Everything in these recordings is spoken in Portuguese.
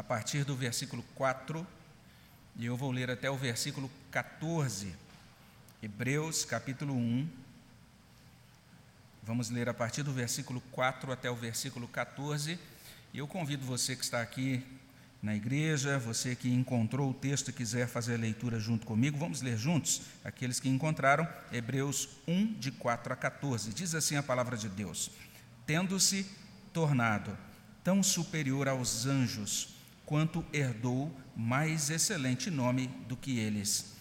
a partir do versículo 4 e eu vou ler até o versículo 14. Hebreus capítulo 1. Vamos ler a partir do versículo 4 até o versículo 14. E eu convido você que está aqui na igreja, você que encontrou o texto e quiser fazer a leitura junto comigo, vamos ler juntos? Aqueles que encontraram, Hebreus 1, de 4 a 14. Diz assim a palavra de Deus: Tendo-se tornado tão superior aos anjos, quanto herdou mais excelente nome do que eles.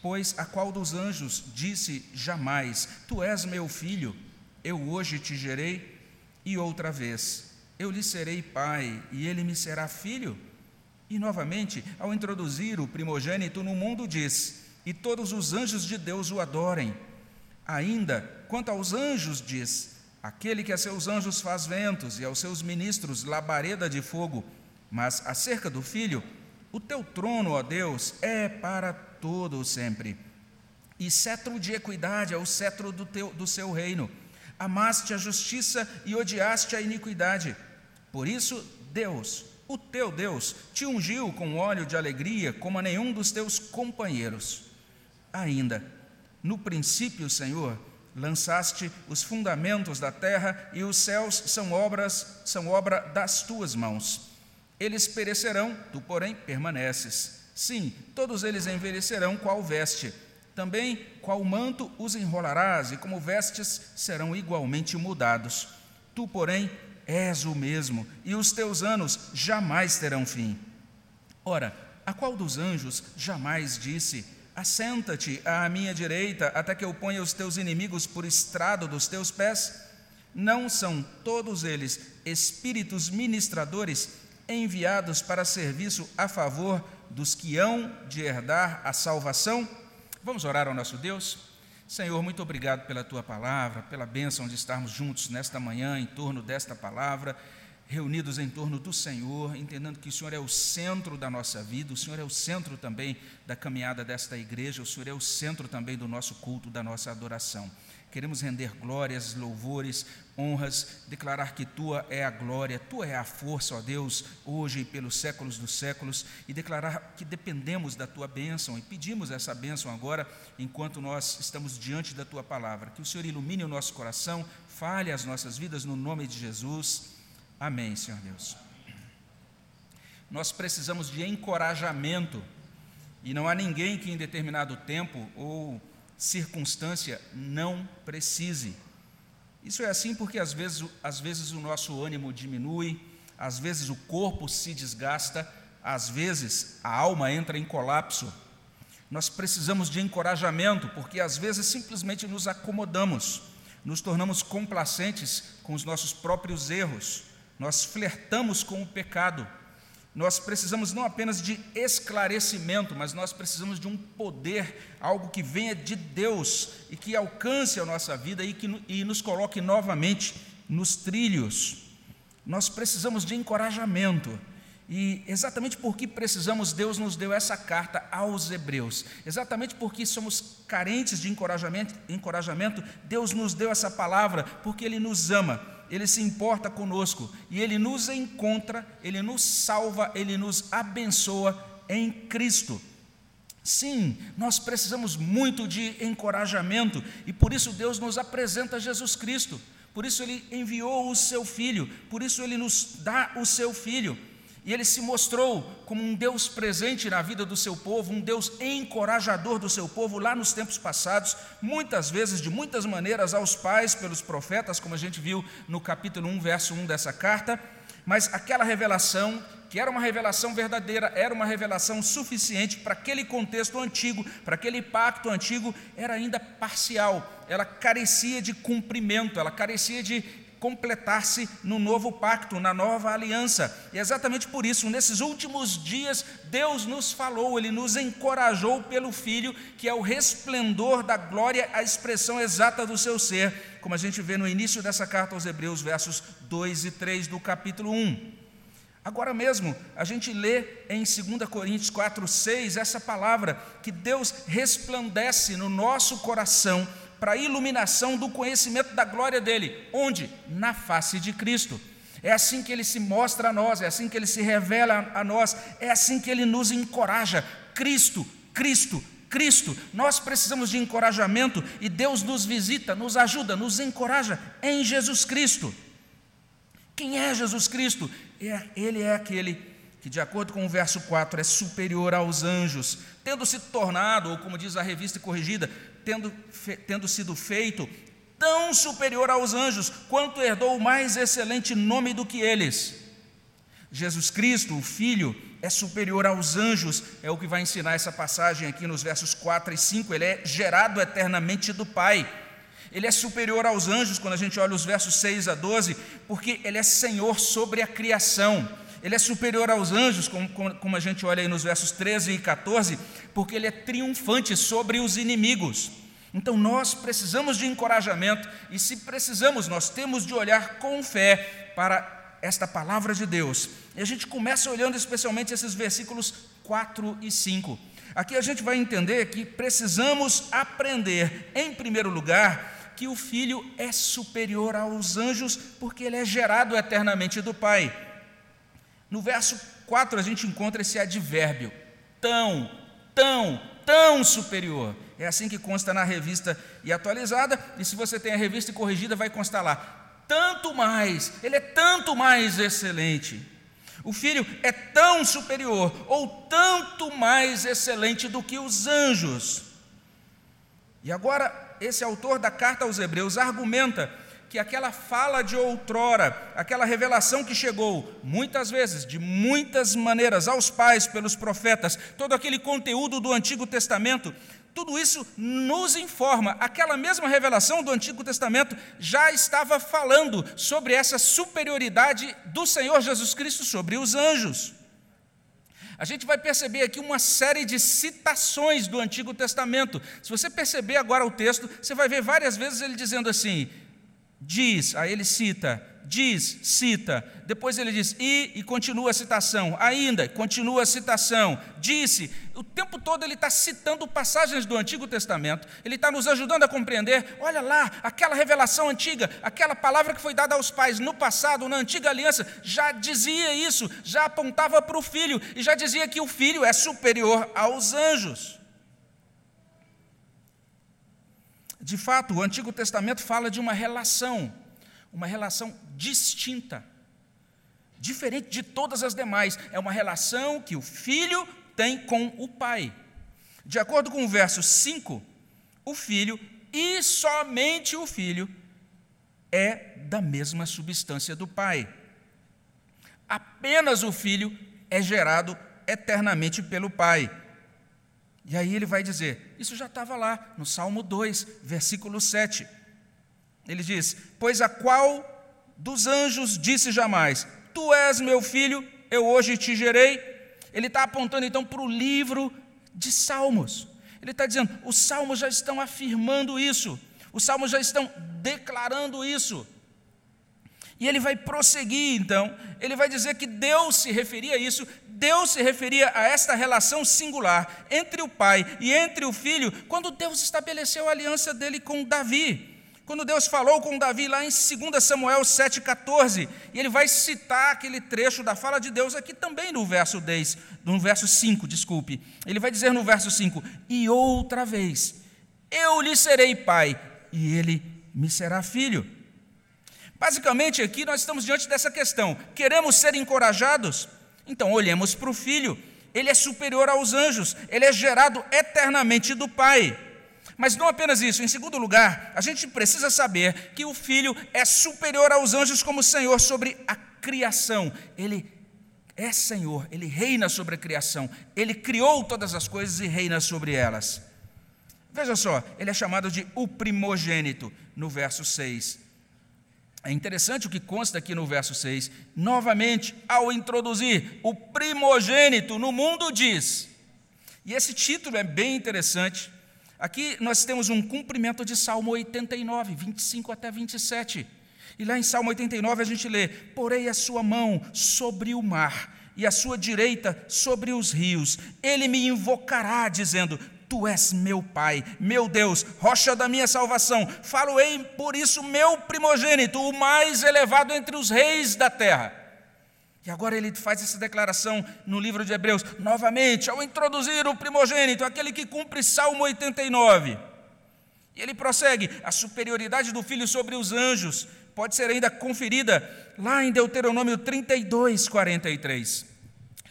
Pois a qual dos anjos disse jamais: Tu és meu filho, eu hoje te gerei? E outra vez: Eu lhe serei pai, e ele me será filho? E novamente, ao introduzir o primogênito no mundo, diz: E todos os anjos de Deus o adorem. Ainda, quanto aos anjos, diz: Aquele que a seus anjos faz ventos e aos seus ministros labareda de fogo. Mas acerca do filho, o teu trono, ó Deus, é para todo sempre. E cetro de equidade é o cetro do, teu, do seu reino. Amaste a justiça e odiaste a iniquidade. Por isso, Deus, o teu Deus te ungiu com óleo de alegria, como a nenhum dos teus companheiros. Ainda, no princípio, Senhor, lançaste os fundamentos da terra e os céus são obras, são obra das tuas mãos. Eles perecerão, tu, porém, permaneces. Sim, todos eles envelhecerão qual veste. Também qual manto os enrolarás, e como vestes serão igualmente mudados. Tu, porém, és o mesmo, e os teus anos jamais terão fim. Ora, a qual dos anjos jamais disse: Assenta-te à minha direita, até que eu ponha os teus inimigos por estrado dos teus pés? Não são todos eles espíritos ministradores enviados para serviço a favor dos que hão de herdar a salvação? Vamos orar ao nosso Deus? Senhor, muito obrigado pela tua palavra, pela bênção de estarmos juntos nesta manhã em torno desta palavra, reunidos em torno do Senhor, entendendo que o Senhor é o centro da nossa vida, o Senhor é o centro também da caminhada desta igreja, o Senhor é o centro também do nosso culto, da nossa adoração. Queremos render glórias, louvores, honras, declarar que tua é a glória, tua é a força, ó Deus, hoje e pelos séculos dos séculos, e declarar que dependemos da tua bênção e pedimos essa bênção agora, enquanto nós estamos diante da tua palavra. Que o Senhor ilumine o nosso coração, fale as nossas vidas no nome de Jesus. Amém, Senhor Deus. Nós precisamos de encorajamento, e não há ninguém que em determinado tempo ou circunstância não precise. Isso é assim porque às vezes, às vezes o nosso ânimo diminui, às vezes o corpo se desgasta, às vezes a alma entra em colapso. Nós precisamos de encorajamento, porque às vezes simplesmente nos acomodamos, nos tornamos complacentes com os nossos próprios erros, nós flertamos com o pecado, nós precisamos não apenas de esclarecimento, mas nós precisamos de um poder, algo que venha de Deus e que alcance a nossa vida e que e nos coloque novamente nos trilhos. Nós precisamos de encorajamento. E exatamente porque precisamos, Deus nos deu essa carta aos Hebreus. Exatamente porque somos carentes de encorajamento, encorajamento, Deus nos deu essa palavra, porque Ele nos ama ele se importa conosco e ele nos encontra, ele nos salva, ele nos abençoa em Cristo. Sim, nós precisamos muito de encorajamento e por isso Deus nos apresenta Jesus Cristo. Por isso ele enviou o seu filho, por isso ele nos dá o seu filho. E ele se mostrou como um Deus presente na vida do seu povo, um Deus encorajador do seu povo lá nos tempos passados, muitas vezes, de muitas maneiras, aos pais, pelos profetas, como a gente viu no capítulo 1, verso 1 dessa carta. Mas aquela revelação, que era uma revelação verdadeira, era uma revelação suficiente para aquele contexto antigo, para aquele pacto antigo, era ainda parcial, ela carecia de cumprimento, ela carecia de completar-se no novo pacto, na nova aliança. E é exatamente por isso, nesses últimos dias, Deus nos falou, Ele nos encorajou pelo Filho, que é o resplendor da glória, a expressão exata do seu ser, como a gente vê no início dessa carta aos Hebreus, versos 2 e 3 do capítulo 1. Agora mesmo, a gente lê em 2 Coríntios 4, 6 essa palavra, que Deus resplandece no nosso coração para a iluminação do conhecimento da glória dele. Onde? Na face de Cristo. É assim que ele se mostra a nós, é assim que ele se revela a nós, é assim que ele nos encoraja. Cristo, Cristo, Cristo. Nós precisamos de encorajamento e Deus nos visita, nos ajuda, nos encoraja em Jesus Cristo. Quem é Jesus Cristo? É, ele é aquele que, de acordo com o verso 4, é superior aos anjos, tendo se tornado, ou como diz a revista corrigida, tendo, fe, tendo sido feito tão superior aos anjos, quanto herdou o mais excelente nome do que eles. Jesus Cristo, o Filho, é superior aos anjos, é o que vai ensinar essa passagem aqui nos versos 4 e 5. Ele é gerado eternamente do Pai. Ele é superior aos anjos, quando a gente olha os versos 6 a 12, porque ele é Senhor sobre a criação. Ele é superior aos anjos, como, como, a gente olha aí nos versos 13 e 14, porque ele é triunfante sobre os inimigos. Então nós precisamos de encorajamento, e se precisamos, nós temos de olhar com fé para esta palavra de Deus. E a gente começa olhando especialmente esses versículos 4 e 5. Aqui a gente vai entender que precisamos aprender, em primeiro lugar, que o filho é superior aos anjos, porque ele é gerado eternamente do Pai. No verso 4 a gente encontra esse advérbio, tão, tão, tão superior. É assim que consta na revista e atualizada, e se você tem a revista corrigida, vai constar lá tanto mais, ele é tanto mais excelente. O filho é tão superior ou tanto mais excelente do que os anjos. E agora, esse autor da carta aos Hebreus argumenta que aquela fala de outrora, aquela revelação que chegou muitas vezes, de muitas maneiras, aos pais pelos profetas, todo aquele conteúdo do Antigo Testamento, tudo isso nos informa. Aquela mesma revelação do Antigo Testamento já estava falando sobre essa superioridade do Senhor Jesus Cristo sobre os anjos. A gente vai perceber aqui uma série de citações do Antigo Testamento. Se você perceber agora o texto, você vai ver várias vezes ele dizendo assim: diz, aí ele cita, diz, cita, depois ele diz e e continua a citação, ainda, continua a citação, disse, o tempo todo ele está citando passagens do Antigo Testamento, ele está nos ajudando a compreender, olha lá, aquela revelação antiga, aquela palavra que foi dada aos pais no passado, na antiga aliança, já dizia isso, já apontava para o filho, e já dizia que o filho é superior aos anjos. De fato, o Antigo Testamento fala de uma relação uma relação distinta, diferente de todas as demais. É uma relação que o filho tem com o pai. De acordo com o verso 5, o filho, e somente o filho, é da mesma substância do pai. Apenas o filho é gerado eternamente pelo pai. E aí ele vai dizer: Isso já estava lá no Salmo 2, versículo 7. Ele diz: Pois a qual dos anjos disse jamais: Tu és meu filho, eu hoje te gerei. Ele está apontando então para o livro de Salmos. Ele está dizendo: os salmos já estão afirmando isso, os salmos já estão declarando isso. E ele vai prosseguir então, ele vai dizer que Deus se referia a isso, Deus se referia a esta relação singular entre o pai e entre o filho, quando Deus estabeleceu a aliança dele com Davi. Quando Deus falou com Davi lá em 2 Samuel 7,14, e ele vai citar aquele trecho da fala de Deus aqui também no verso 10, no verso 5, desculpe. Ele vai dizer no verso 5: E outra vez, eu lhe serei pai, e ele me será filho. Basicamente, aqui nós estamos diante dessa questão: queremos ser encorajados? Então olhemos para o filho. Ele é superior aos anjos, ele é gerado eternamente do Pai. Mas não apenas isso, em segundo lugar, a gente precisa saber que o Filho é superior aos anjos como Senhor sobre a criação. Ele é Senhor, ele reina sobre a criação, ele criou todas as coisas e reina sobre elas. Veja só, ele é chamado de o primogênito no verso 6. É interessante o que consta aqui no verso 6. Novamente, ao introduzir o primogênito no mundo, diz. E esse título é bem interessante, Aqui nós temos um cumprimento de Salmo 89, 25 até 27. E lá em Salmo 89 a gente lê: Porei a sua mão sobre o mar e a sua direita sobre os rios. Ele me invocará, dizendo: Tu és meu Pai, meu Deus, rocha da minha salvação. Falo-ei por isso meu primogênito, o mais elevado entre os reis da terra. E agora ele faz essa declaração no livro de Hebreus, novamente, ao introduzir o primogênito, aquele que cumpre Salmo 89. E ele prossegue: a superioridade do filho sobre os anjos pode ser ainda conferida lá em Deuteronômio 32, 43.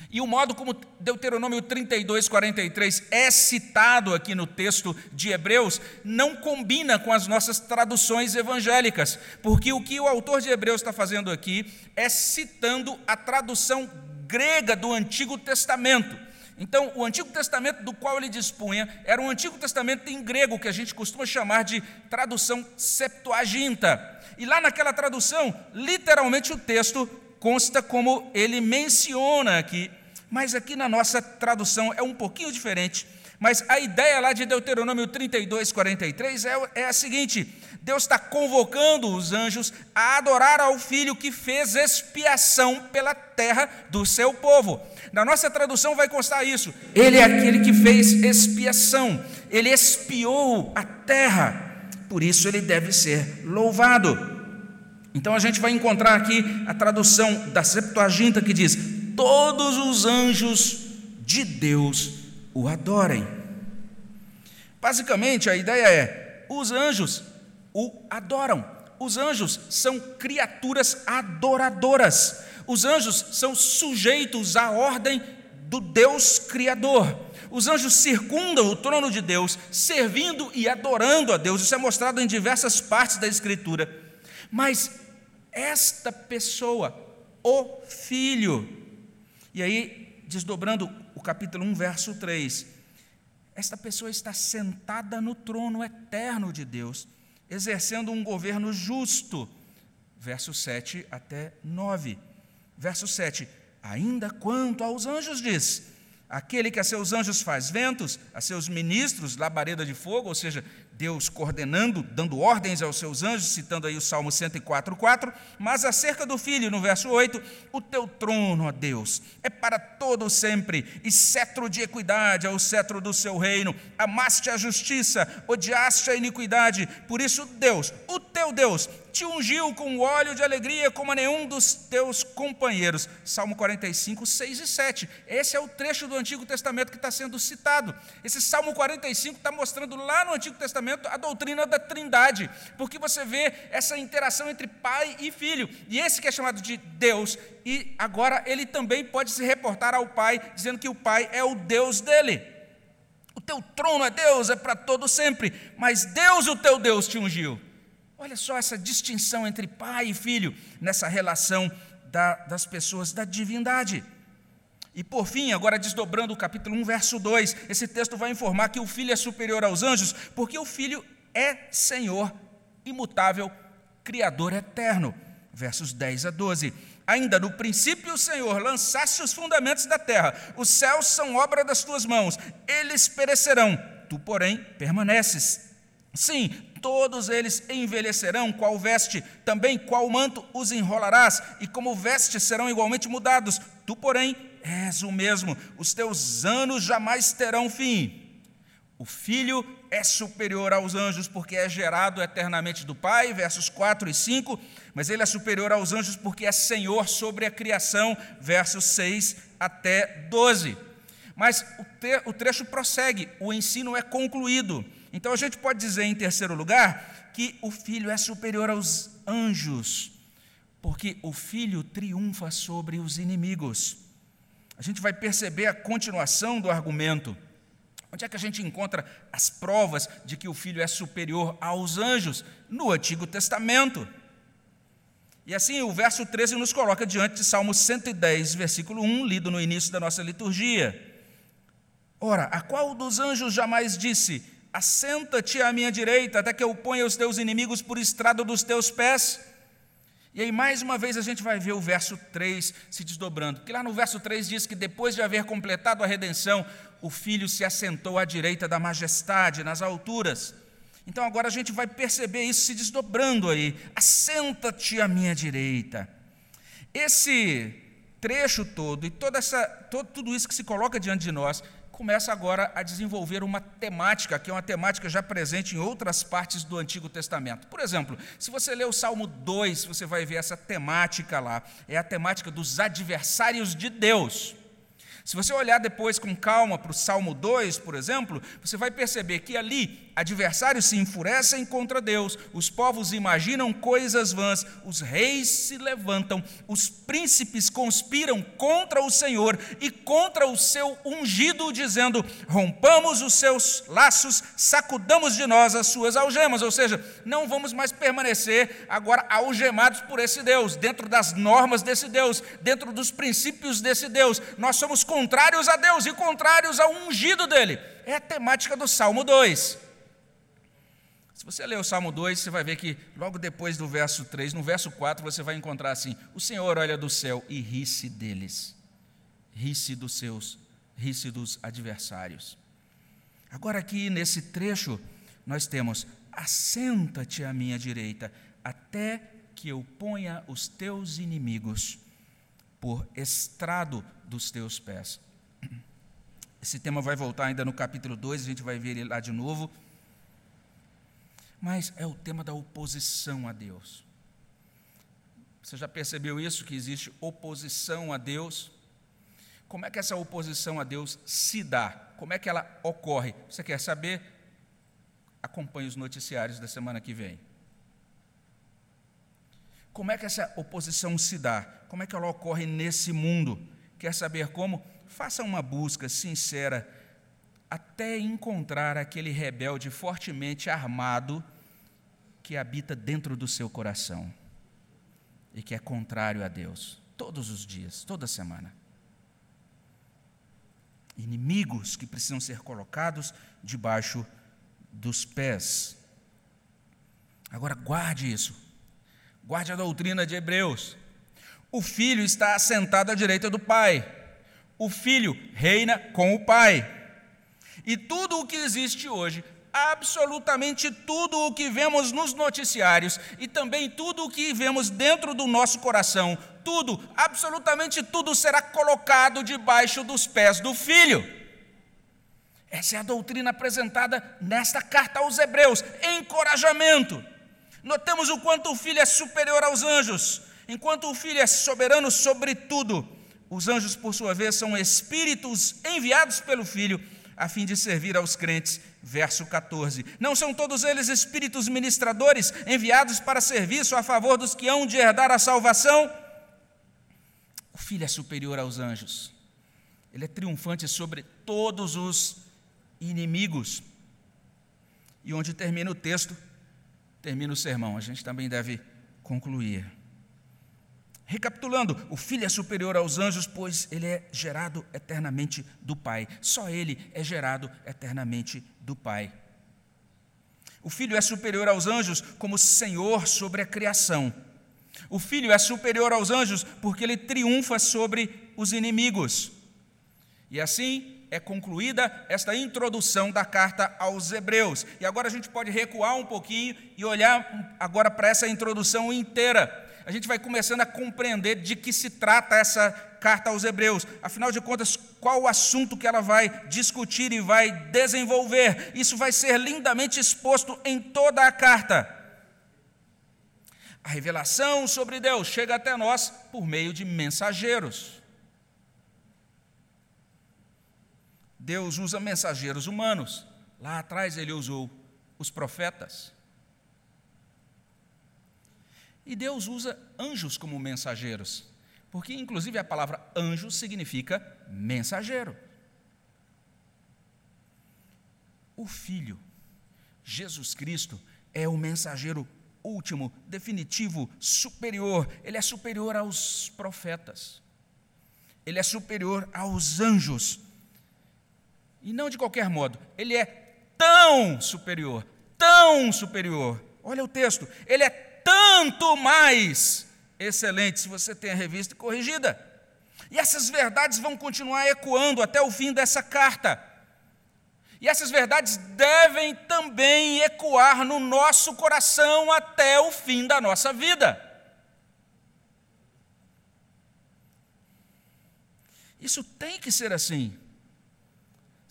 E o modo como Deuteronômio 32, 43 é citado aqui no texto de Hebreus não combina com as nossas traduções evangélicas, porque o que o autor de Hebreus está fazendo aqui é citando a tradução grega do Antigo Testamento. Então, o Antigo Testamento do qual ele dispunha era um Antigo Testamento em grego, que a gente costuma chamar de tradução Septuaginta. E lá naquela tradução, literalmente o texto consta como ele menciona aqui, mas aqui na nossa tradução é um pouquinho diferente. Mas a ideia lá de Deuteronômio 32, 43 é, é a seguinte: Deus está convocando os anjos a adorar ao Filho que fez expiação pela terra do seu povo. Na nossa tradução vai constar isso: Ele é aquele que fez expiação, ele expiou a terra, por isso ele deve ser louvado. Então a gente vai encontrar aqui a tradução da Septuaginta que diz: Todos os anjos de Deus o adorem. Basicamente, a ideia é: os anjos o adoram. Os anjos são criaturas adoradoras. Os anjos são sujeitos à ordem do Deus Criador. Os anjos circundam o trono de Deus, servindo e adorando a Deus. Isso é mostrado em diversas partes da Escritura. Mas esta pessoa, o Filho. E aí, desdobrando o capítulo 1, verso 3, esta pessoa está sentada no trono eterno de Deus, exercendo um governo justo. Verso 7 até 9. Verso 7: Ainda quanto aos anjos, diz: Aquele que a seus anjos faz ventos, a seus ministros labareda de fogo, ou seja, Deus coordenando, dando ordens aos seus anjos, citando aí o Salmo 104:4, mas acerca do filho, no verso 8, o teu trono, ó Deus, é para todo sempre, e cetro de equidade é o cetro do seu reino. Amaste a justiça, odiaste a iniquidade. Por isso, Deus, o teu Deus, te ungiu com óleo de alegria como a nenhum dos teus companheiros. Salmo 45, 6 e 7. Esse é o trecho do Antigo Testamento que está sendo citado. Esse Salmo 45 está mostrando lá no Antigo Testamento a doutrina da Trindade, porque você vê essa interação entre pai e filho. E esse que é chamado de Deus, e agora ele também pode se reportar ao pai, dizendo que o pai é o Deus dele. O teu trono é Deus, é para todo sempre, mas Deus, o teu Deus, te ungiu. Olha só essa distinção entre pai e filho nessa relação da, das pessoas da divindade. E por fim, agora desdobrando o capítulo 1, verso 2, esse texto vai informar que o filho é superior aos anjos, porque o filho é Senhor imutável, Criador eterno. Versos 10 a 12. Ainda no princípio, Senhor, lançaste os fundamentos da terra, os céus são obra das tuas mãos, eles perecerão, tu, porém, permaneces. Sim, todos eles envelhecerão, qual veste, também qual manto os enrolarás, e como veste serão igualmente mudados. Tu, porém, és o mesmo, os teus anos jamais terão fim. O filho é superior aos anjos porque é gerado eternamente do Pai, versos 4 e 5, mas ele é superior aos anjos porque é senhor sobre a criação, versos 6 até 12. Mas o, trecho prossegue, o ensino é concluído. Então a gente pode dizer, em terceiro lugar, que o filho é superior aos anjos, porque o filho triunfa sobre os inimigos. A gente vai perceber a continuação do argumento. Onde é que a gente encontra as provas de que o filho é superior aos anjos? No Antigo Testamento. E assim, o verso 13 nos coloca diante de Salmo 110, versículo 1, lido no início da nossa liturgia. Ora, a qual dos anjos jamais disse: Assenta-te à minha direita, até que eu ponha os teus inimigos por estrado dos teus pés. E aí, mais uma vez, a gente vai ver o verso 3 se desdobrando. Porque lá no verso 3 diz que depois de haver completado a redenção, o filho se assentou à direita da majestade, nas alturas. Então agora a gente vai perceber isso se desdobrando aí. Assenta-te à minha direita. Esse trecho todo e toda essa, todo, tudo isso que se coloca diante de nós começa agora a desenvolver uma temática, que é uma temática já presente em outras partes do Antigo Testamento. Por exemplo, se você ler o Salmo 2, você vai ver essa temática lá. É a temática dos adversários de Deus. Se você olhar depois com calma para o Salmo 2, por exemplo, você vai perceber que ali adversários se enfurecem contra Deus, os povos imaginam coisas vãs, os reis se levantam, os príncipes conspiram contra o Senhor e contra o seu ungido, dizendo: rompamos os seus laços, sacudamos de nós as suas algemas. Ou seja, não vamos mais permanecer agora algemados por esse Deus, dentro das normas desse Deus, dentro dos princípios desse Deus. Nós somos contrários a Deus e contrários ao ungido dele. É a temática do Salmo 2. Se você ler o Salmo 2, você vai ver que logo depois do verso 3, no verso 4, você vai encontrar assim: O Senhor olha do céu e ri-se deles, ri-se dos seus, ri-se dos adversários. Agora, aqui nesse trecho, nós temos: Assenta-te à minha direita, até que eu ponha os teus inimigos por estrado dos teus pés. Esse tema vai voltar ainda no capítulo 2, a gente vai ver ele lá de novo mas é o tema da oposição a Deus. Você já percebeu isso, que existe oposição a Deus? Como é que essa oposição a Deus se dá? Como é que ela ocorre? Você quer saber? Acompanhe os noticiários da semana que vem. Como é que essa oposição se dá? Como é que ela ocorre nesse mundo? Quer saber como? Faça uma busca sincera até encontrar aquele rebelde fortemente armado que habita dentro do seu coração e que é contrário a Deus, todos os dias, toda semana. Inimigos que precisam ser colocados debaixo dos pés. Agora, guarde isso, guarde a doutrina de Hebreus. O filho está assentado à direita do pai, o filho reina com o pai. E tudo o que existe hoje, absolutamente tudo o que vemos nos noticiários e também tudo o que vemos dentro do nosso coração, tudo, absolutamente tudo será colocado debaixo dos pés do Filho. Essa é a doutrina apresentada nesta carta aos Hebreus, encorajamento. Notemos o quanto o Filho é superior aos anjos, enquanto o Filho é soberano sobre tudo. Os anjos, por sua vez, são espíritos enviados pelo Filho a fim de servir aos crentes. Verso 14. Não são todos eles espíritos ministradores enviados para serviço a favor dos que hão de herdar a salvação? O Filho é superior aos anjos. Ele é triunfante sobre todos os inimigos. E onde termina o texto, termina o sermão. A gente também deve concluir. Recapitulando, o Filho é superior aos anjos, pois ele é gerado eternamente do Pai. Só ele é gerado eternamente do Pai. O Filho é superior aos anjos como Senhor sobre a criação. O Filho é superior aos anjos porque ele triunfa sobre os inimigos. E assim é concluída esta introdução da carta aos Hebreus. E agora a gente pode recuar um pouquinho e olhar agora para essa introdução inteira a gente vai começando a compreender de que se trata essa carta aos Hebreus. Afinal de contas, qual o assunto que ela vai discutir e vai desenvolver? Isso vai ser lindamente exposto em toda a carta. A revelação sobre Deus chega até nós por meio de mensageiros. Deus usa mensageiros humanos. Lá atrás ele usou os profetas. E Deus usa anjos como mensageiros, porque inclusive a palavra anjo significa mensageiro. O Filho, Jesus Cristo, é o mensageiro último, definitivo, superior. Ele é superior aos profetas. Ele é superior aos anjos. E não de qualquer modo, ele é tão superior, tão superior. Olha o texto, ele é tanto mais excelente se você tem a revista corrigida. E essas verdades vão continuar ecoando até o fim dessa carta. E essas verdades devem também ecoar no nosso coração até o fim da nossa vida. Isso tem que ser assim.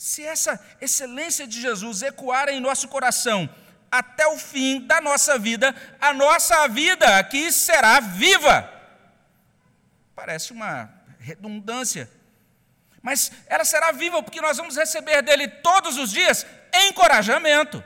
Se essa excelência de Jesus ecoar em nosso coração até o fim da nossa vida, a nossa vida aqui será viva. Parece uma redundância, mas ela será viva porque nós vamos receber dele todos os dias encorajamento.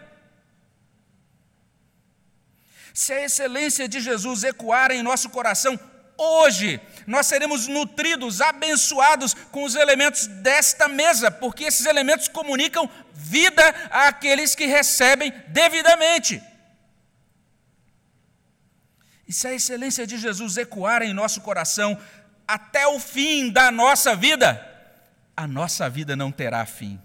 Se a excelência de Jesus ecoar em nosso coração hoje, nós seremos nutridos, abençoados com os elementos desta mesa, porque esses elementos comunicam vida àqueles que recebem devidamente. E se a excelência de Jesus ecoar em nosso coração até o fim da nossa vida, a nossa vida não terá fim.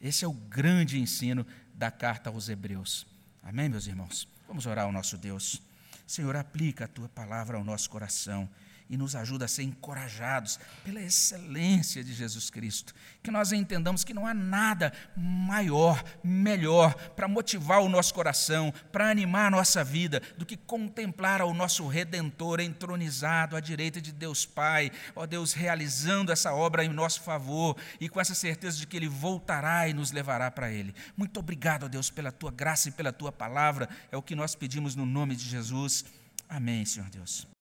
Esse é o grande ensino da carta aos Hebreus. Amém, meus irmãos? Vamos orar ao nosso Deus. Senhor, aplica a tua palavra ao nosso coração e nos ajuda a ser encorajados pela excelência de Jesus Cristo. Que nós entendamos que não há nada maior, melhor para motivar o nosso coração, para animar a nossa vida, do que contemplar o nosso Redentor entronizado à direita de Deus Pai, ó Deus, realizando essa obra em nosso favor e com essa certeza de que Ele voltará e nos levará para Ele. Muito obrigado, ó Deus, pela tua graça e pela tua palavra. É o que nós pedimos no nome de Jesus. Amém, Senhor Deus.